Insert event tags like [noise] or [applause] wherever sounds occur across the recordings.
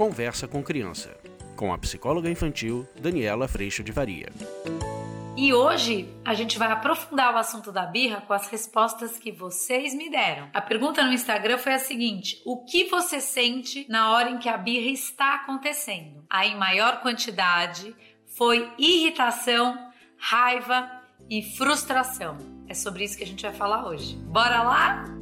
Conversa com Criança, com a psicóloga infantil Daniela Freixo de Varia. E hoje a gente vai aprofundar o assunto da birra com as respostas que vocês me deram. A pergunta no Instagram foi a seguinte: o que você sente na hora em que a birra está acontecendo? Aí, em maior quantidade, foi irritação, raiva e frustração. É sobre isso que a gente vai falar hoje. Bora lá?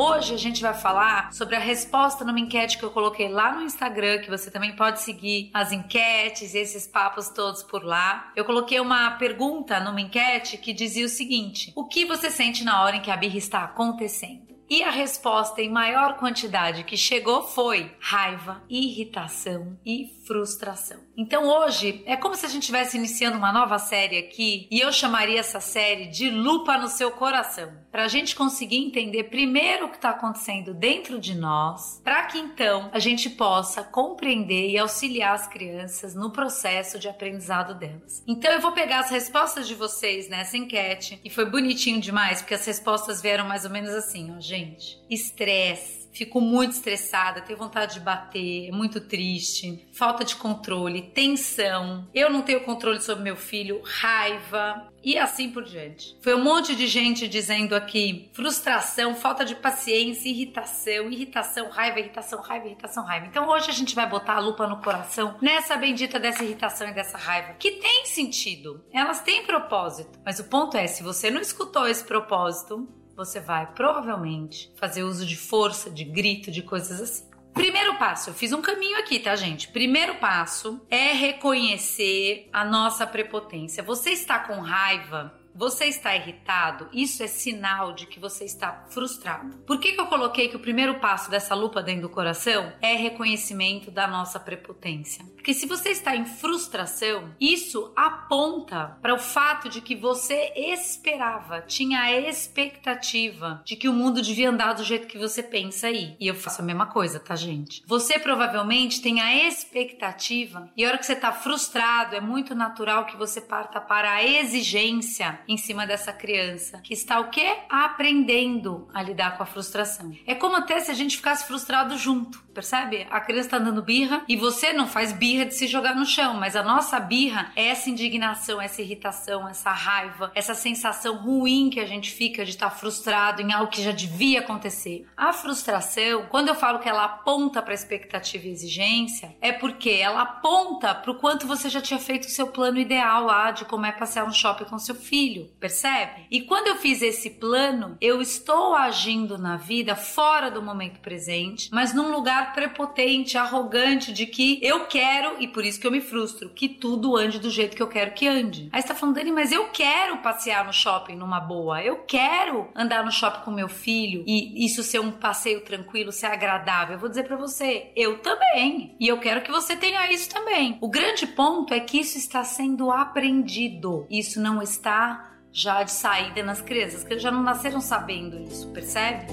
Hoje a gente vai falar sobre a resposta numa enquete que eu coloquei lá no Instagram, que você também pode seguir as enquetes e esses papos todos por lá. Eu coloquei uma pergunta numa enquete que dizia o seguinte: O que você sente na hora em que a birra está acontecendo? E a resposta em maior quantidade que chegou foi raiva, irritação e frustração. Então hoje é como se a gente estivesse iniciando uma nova série aqui e eu chamaria essa série de Lupa no seu coração, para a gente conseguir entender primeiro o que está acontecendo dentro de nós, para que então a gente possa compreender e auxiliar as crianças no processo de aprendizado delas. Então eu vou pegar as respostas de vocês nessa enquete e foi bonitinho demais porque as respostas vieram mais ou menos assim, ó, gente. Estresse. Fico muito estressada, tenho vontade de bater, é muito triste, falta de controle, tensão, eu não tenho controle sobre meu filho, raiva, e assim por diante. Foi um monte de gente dizendo aqui frustração, falta de paciência, irritação, irritação, raiva, irritação, raiva, irritação, raiva. Então hoje a gente vai botar a lupa no coração nessa bendita dessa irritação e dessa raiva, que tem sentido, elas têm propósito, mas o ponto é: se você não escutou esse propósito, você vai provavelmente fazer uso de força, de grito, de coisas assim. Primeiro passo, eu fiz um caminho aqui, tá, gente? Primeiro passo é reconhecer a nossa prepotência. Você está com raiva você está irritado, isso é sinal de que você está frustrado. Por que, que eu coloquei que o primeiro passo dessa lupa dentro do coração é reconhecimento da nossa prepotência? Porque se você está em frustração, isso aponta para o fato de que você esperava, tinha a expectativa de que o mundo devia andar do jeito que você pensa aí. E eu faço a mesma coisa, tá, gente? Você provavelmente tem a expectativa, e a hora que você está frustrado, é muito natural que você parta para a exigência em cima dessa criança, que está o quê? Aprendendo a lidar com a frustração. É como até se a gente ficasse frustrado junto, percebe? A criança está dando birra e você não faz birra de se jogar no chão, mas a nossa birra é essa indignação, essa irritação, essa raiva, essa sensação ruim que a gente fica de estar frustrado em algo que já devia acontecer. A frustração, quando eu falo que ela aponta para expectativa e exigência, é porque ela aponta para o quanto você já tinha feito o seu plano ideal lá de como é passear no shopping com seu filho filho, percebe? E quando eu fiz esse plano, eu estou agindo na vida fora do momento presente, mas num lugar prepotente, arrogante de que eu quero, e por isso que eu me frustro, que tudo ande do jeito que eu quero que ande. Aí você tá falando, Dani, mas eu quero passear no shopping numa boa, eu quero andar no shopping com meu filho e isso ser um passeio tranquilo, ser agradável. Eu vou dizer para você, eu também. E eu quero que você tenha isso também. O grande ponto é que isso está sendo aprendido. Isso não está já de saída nas crianças, que já não nasceram sabendo isso, percebe?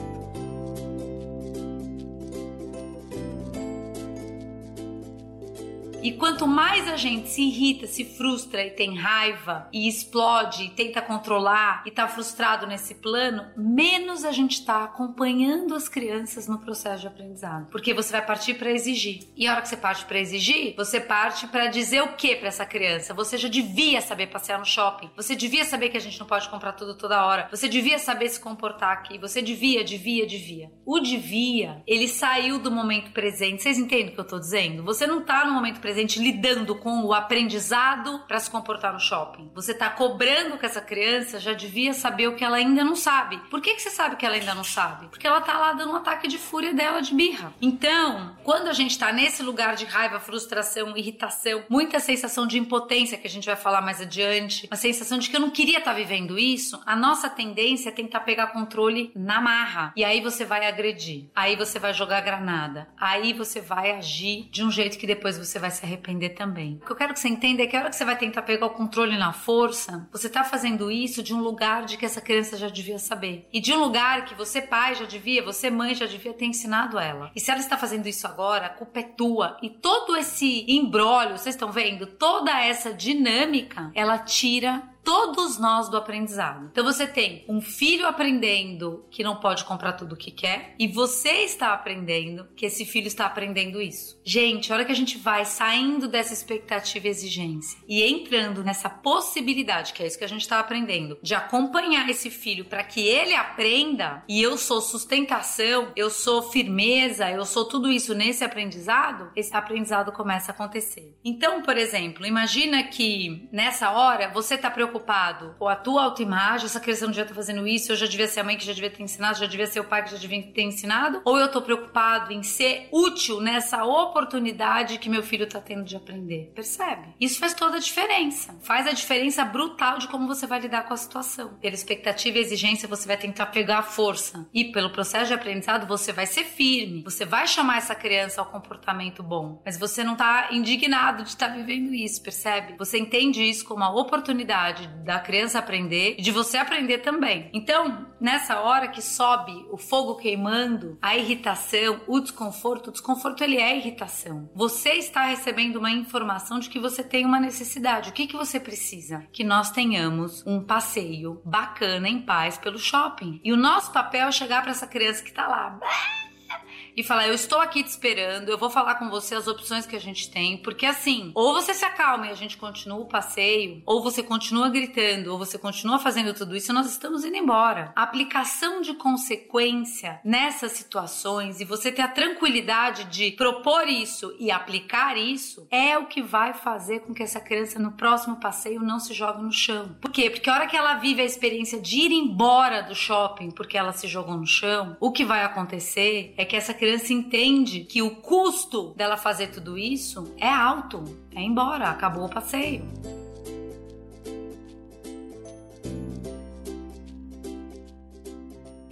E quanto mais a gente se irrita, se frustra e tem raiva e explode e tenta controlar e tá frustrado nesse plano, menos a gente tá acompanhando as crianças no processo de aprendizado. Porque você vai partir para exigir. E a hora que você parte para exigir, você parte para dizer o que para essa criança? Você já devia saber passear no shopping. Você devia saber que a gente não pode comprar tudo toda hora. Você devia saber se comportar aqui. Você devia, devia, devia. O devia, ele saiu do momento presente. Vocês entendem o que eu tô dizendo? Você não tá no momento presente presente lidando com o aprendizado para se comportar no shopping. Você está cobrando que essa criança já devia saber o que ela ainda não sabe. Por que, que você sabe que ela ainda não sabe? Porque ela tá lá dando um ataque de fúria dela de birra. Então, quando a gente está nesse lugar de raiva, frustração, irritação, muita sensação de impotência que a gente vai falar mais adiante, uma sensação de que eu não queria estar tá vivendo isso, a nossa tendência é tentar pegar controle na marra. E aí você vai agredir. Aí você vai jogar granada. Aí você vai agir de um jeito que depois você vai se arrepender também. O que eu quero que você entenda é que a hora que você vai tentar pegar o controle na força, você tá fazendo isso de um lugar de que essa criança já devia saber. E de um lugar que você, pai, já devia, você, mãe, já devia ter ensinado ela. E se ela está fazendo isso agora, a culpa é tua. E todo esse embrólio, vocês estão vendo? Toda essa dinâmica, ela tira todos nós do aprendizado. Então você tem um filho aprendendo que não pode comprar tudo o que quer e você está aprendendo que esse filho está aprendendo isso. Gente, a hora que a gente vai saindo dessa expectativa e exigência e entrando nessa possibilidade, que é isso que a gente está aprendendo, de acompanhar esse filho para que ele aprenda e eu sou sustentação, eu sou firmeza, eu sou tudo isso nesse aprendizado, esse aprendizado começa a acontecer. Então, por exemplo, imagina que nessa hora você está preocupado com a tua autoimagem, essa criança não devia estar tá fazendo isso, eu já devia ser a mãe que já devia ter ensinado, já devia ser o pai que já devia ter ensinado, ou eu estou preocupado em ser útil nessa oportunidade que meu filho está tendo de aprender. Percebe? Isso faz toda a diferença. Faz a diferença brutal de como você vai lidar com a situação. Pela expectativa e exigência, você vai tentar pegar a força. E pelo processo de aprendizado, você vai ser firme. Você vai chamar essa criança ao comportamento bom. Mas você não está indignado de estar tá vivendo isso, percebe? Você entende isso como uma oportunidade da criança aprender e de você aprender também. Então, nessa hora que sobe o fogo queimando, a irritação, o desconforto, o desconforto ele é irritação. Você está recebendo uma informação de que você tem uma necessidade. O que, que você precisa? Que nós tenhamos um passeio bacana em paz pelo shopping. E o nosso papel é chegar para essa criança que está lá e falar: Eu estou aqui te esperando, eu vou falar com você as opções que a gente tem, porque assim, ou você se acalma e a gente continua o passeio, ou você continua gritando, ou você continua fazendo tudo isso nós estamos indo embora. A aplicação de consequência nessas situações e você ter a tranquilidade de propor isso e aplicar isso é o que vai fazer com que essa criança no próximo passeio não se jogue no chão. Por quê? Porque a hora que ela vive a experiência de ir embora do shopping porque ela se jogou no chão, o que vai acontecer é que essa criança criança entende que o custo dela fazer tudo isso é alto, é embora, acabou o passeio.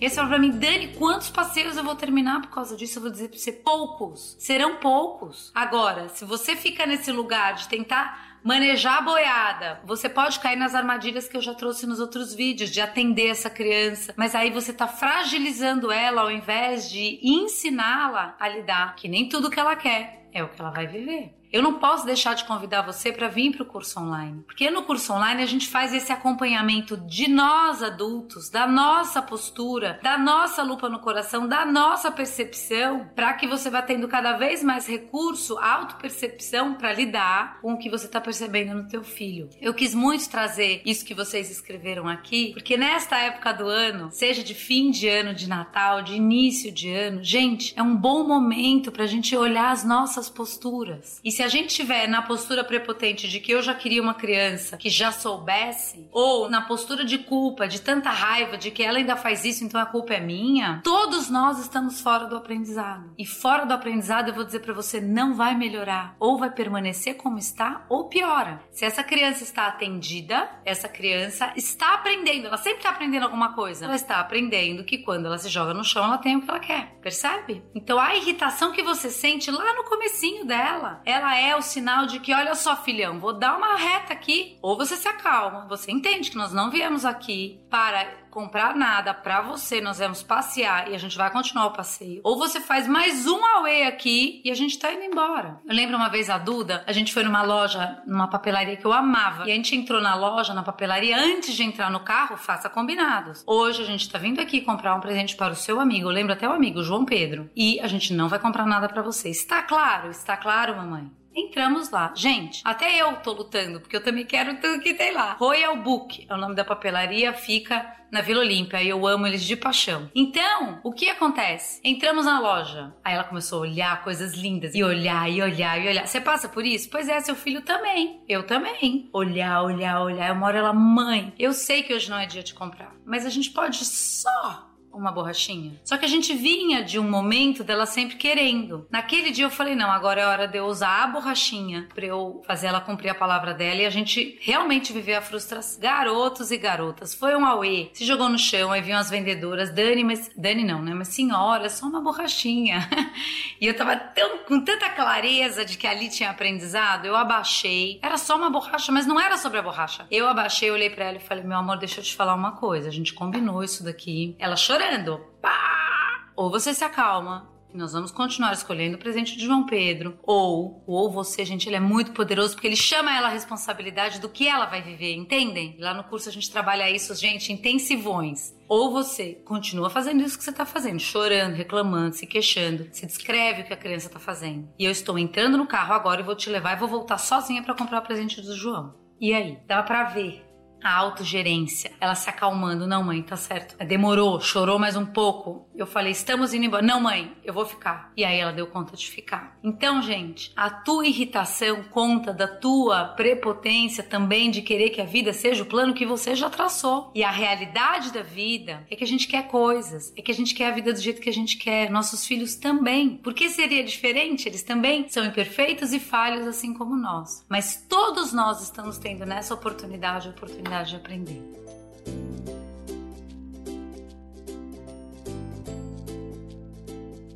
Esse falou pra mim, Dani, quantos passeios eu vou terminar por causa disso? Eu vou dizer pra você, poucos. Serão poucos. Agora, se você fica nesse lugar de tentar Manejar a boiada. Você pode cair nas armadilhas que eu já trouxe nos outros vídeos, de atender essa criança, mas aí você tá fragilizando ela ao invés de ensiná-la a lidar, que nem tudo que ela quer é o que ela vai viver. Eu não posso deixar de convidar você para vir para o curso online, porque no curso online a gente faz esse acompanhamento de nós adultos, da nossa postura, da nossa lupa no coração, da nossa percepção, para que você vá tendo cada vez mais recurso, autopercepção para lidar com o que você está percebendo no teu filho. Eu quis muito trazer isso que vocês escreveram aqui, porque nesta época do ano, seja de fim de ano, de Natal, de início de ano, gente, é um bom momento para a gente olhar as nossas posturas. E se a gente tiver na postura prepotente de que eu já queria uma criança que já soubesse, ou na postura de culpa, de tanta raiva de que ela ainda faz isso, então a culpa é minha, todos nós estamos fora do aprendizado. E fora do aprendizado, eu vou dizer para você, não vai melhorar. Ou vai permanecer como está, ou piora. Se essa criança está atendida, essa criança está aprendendo, ela sempre está aprendendo alguma coisa. Ela está aprendendo que quando ela se joga no chão, ela tem o que ela quer. Percebe? Então a irritação que você sente lá no comecinho dela, ela é o sinal de que, olha só, filhão, vou dar uma reta aqui. Ou você se acalma, você entende que nós não viemos aqui para comprar nada para você, nós vamos passear e a gente vai continuar o passeio. Ou você faz mais um away aqui e a gente tá indo embora. Eu lembro uma vez a Duda, a gente foi numa loja, numa papelaria que eu amava, e a gente entrou na loja, na papelaria, antes de entrar no carro, faça combinados. Hoje a gente tá vindo aqui comprar um presente para o seu amigo, eu lembro até o amigo, João Pedro, e a gente não vai comprar nada para você. Está claro? Está claro, mamãe? Entramos lá. Gente, até eu tô lutando, porque eu também quero tudo que tem lá. Royal Book é o nome da papelaria, fica na Vila Olímpia e eu amo eles de paixão. Então, o que acontece? Entramos na loja, aí ela começou a olhar coisas lindas e olhar e olhar e olhar. Você passa por isso? Pois é, seu filho também. Eu também. Olhar, olhar, olhar. Eu moro ela, mãe. Eu sei que hoje não é dia de comprar, mas a gente pode só uma borrachinha. Só que a gente vinha de um momento dela sempre querendo. Naquele dia eu falei: não, agora é hora de eu usar a borrachinha pra eu fazer ela cumprir a palavra dela e a gente realmente viver a frustração. Garotos e garotas, foi um auê. Se jogou no chão, aí vinham as vendedoras: Dani, mas. Dani não, né? Mas senhora, só uma borrachinha. [laughs] e eu tava tão, com tanta clareza de que ali tinha aprendizado, eu abaixei. Era só uma borracha, mas não era sobre a borracha. Eu abaixei, olhei para ela e falei: meu amor, deixa eu te falar uma coisa. A gente combinou isso daqui. Ela chorou chorando. Pá! Ou você se acalma E nós vamos continuar escolhendo o presente de João Pedro. Ou, ou você, gente, ele é muito poderoso porque ele chama ela a responsabilidade do que ela vai viver, entendem? Lá no curso a gente trabalha isso, gente, intensivões. Ou você continua fazendo isso que você está fazendo, chorando, reclamando, se queixando, se descreve o que a criança está fazendo. E eu estou entrando no carro agora e vou te levar e vou voltar sozinha para comprar o presente do João. E aí? Dava para ver a autogerência, ela se acalmando. Não, mãe, tá certo. Demorou, chorou mais um pouco. Eu falei, estamos indo embora. Não, mãe, eu vou ficar. E aí ela deu conta de ficar. Então, gente, a tua irritação conta da tua prepotência também de querer que a vida seja o plano que você já traçou. E a realidade da vida é que a gente quer coisas, é que a gente quer a vida do jeito que a gente quer. Nossos filhos também. Por que seria diferente? Eles também são imperfeitos e falhos, assim como nós. Mas todos nós estamos tendo nessa oportunidade, oportunidade oportunidade de aprender.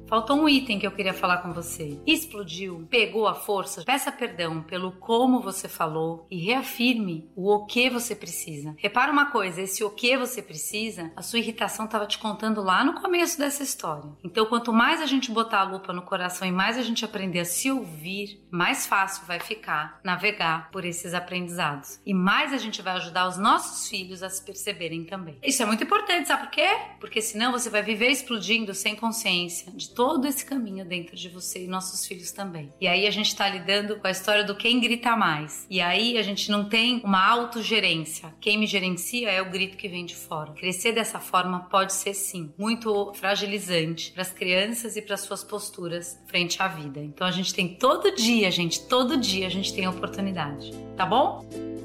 Faltou um item que eu queria falar com você. Explodiu, pegou a força. Peça perdão pelo como você falou e reafirme o o que você precisa. Repara uma coisa, esse o que você precisa, a sua irritação estava te contando lá no começo dessa história. Então, quanto mais a gente botar a lupa no coração e mais a gente aprender a se ouvir, mais fácil vai ficar navegar por esses aprendizados. E mais a gente vai ajudar os nossos filhos a se perceberem também. Isso é muito importante, sabe por quê? Porque senão você vai viver explodindo sem consciência de todo esse caminho dentro de você e nossos filhos também. E aí a gente está lidando com a história do quem grita mais. E aí a gente não tem uma autogerência. Quem me gerencia é o grito que vem de fora. Crescer dessa forma pode ser sim muito fragilizante para as crianças e para suas posturas frente à vida. Então a gente tem todo dia, gente, todo dia a gente tem a oportunidade. Tá bom?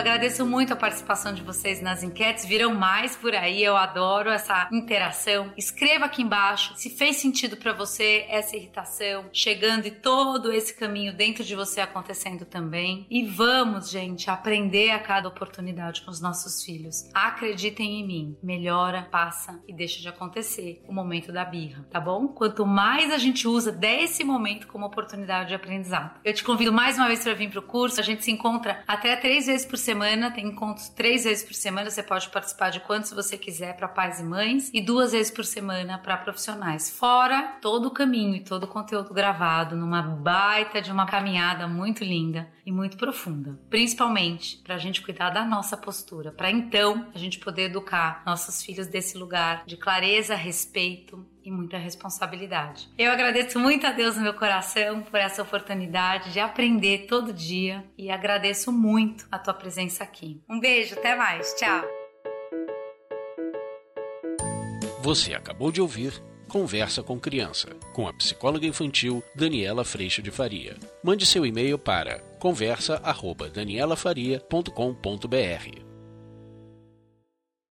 Agradeço muito a participação de vocês nas enquetes. Virão mais por aí. Eu adoro essa interação. Escreva aqui embaixo se fez sentido para você essa irritação chegando e todo esse caminho dentro de você acontecendo também. E vamos, gente, aprender a cada oportunidade com os nossos filhos. Acreditem em mim. Melhora, passa e deixa de acontecer o momento da birra, tá bom? Quanto mais a gente usa desse momento como oportunidade de aprendizado. Eu te convido mais uma vez para vir para o curso. A gente se encontra até três vezes por semana semana, tem encontros três vezes por semana. Você pode participar de quantos você quiser para pais e mães e duas vezes por semana para profissionais. Fora todo o caminho e todo o conteúdo gravado numa baita de uma caminhada muito linda e muito profunda, principalmente para a gente cuidar da nossa postura, para então a gente poder educar nossos filhos desse lugar de clareza, respeito e muita responsabilidade. Eu agradeço muito a Deus no meu coração por essa oportunidade de aprender todo dia e agradeço muito a tua presença aqui. Um beijo, até mais, tchau. Você acabou de ouvir Conversa com Criança, com a psicóloga infantil Daniela Freixo de Faria. Mande seu e-mail para conversa@danielafaria.com.br.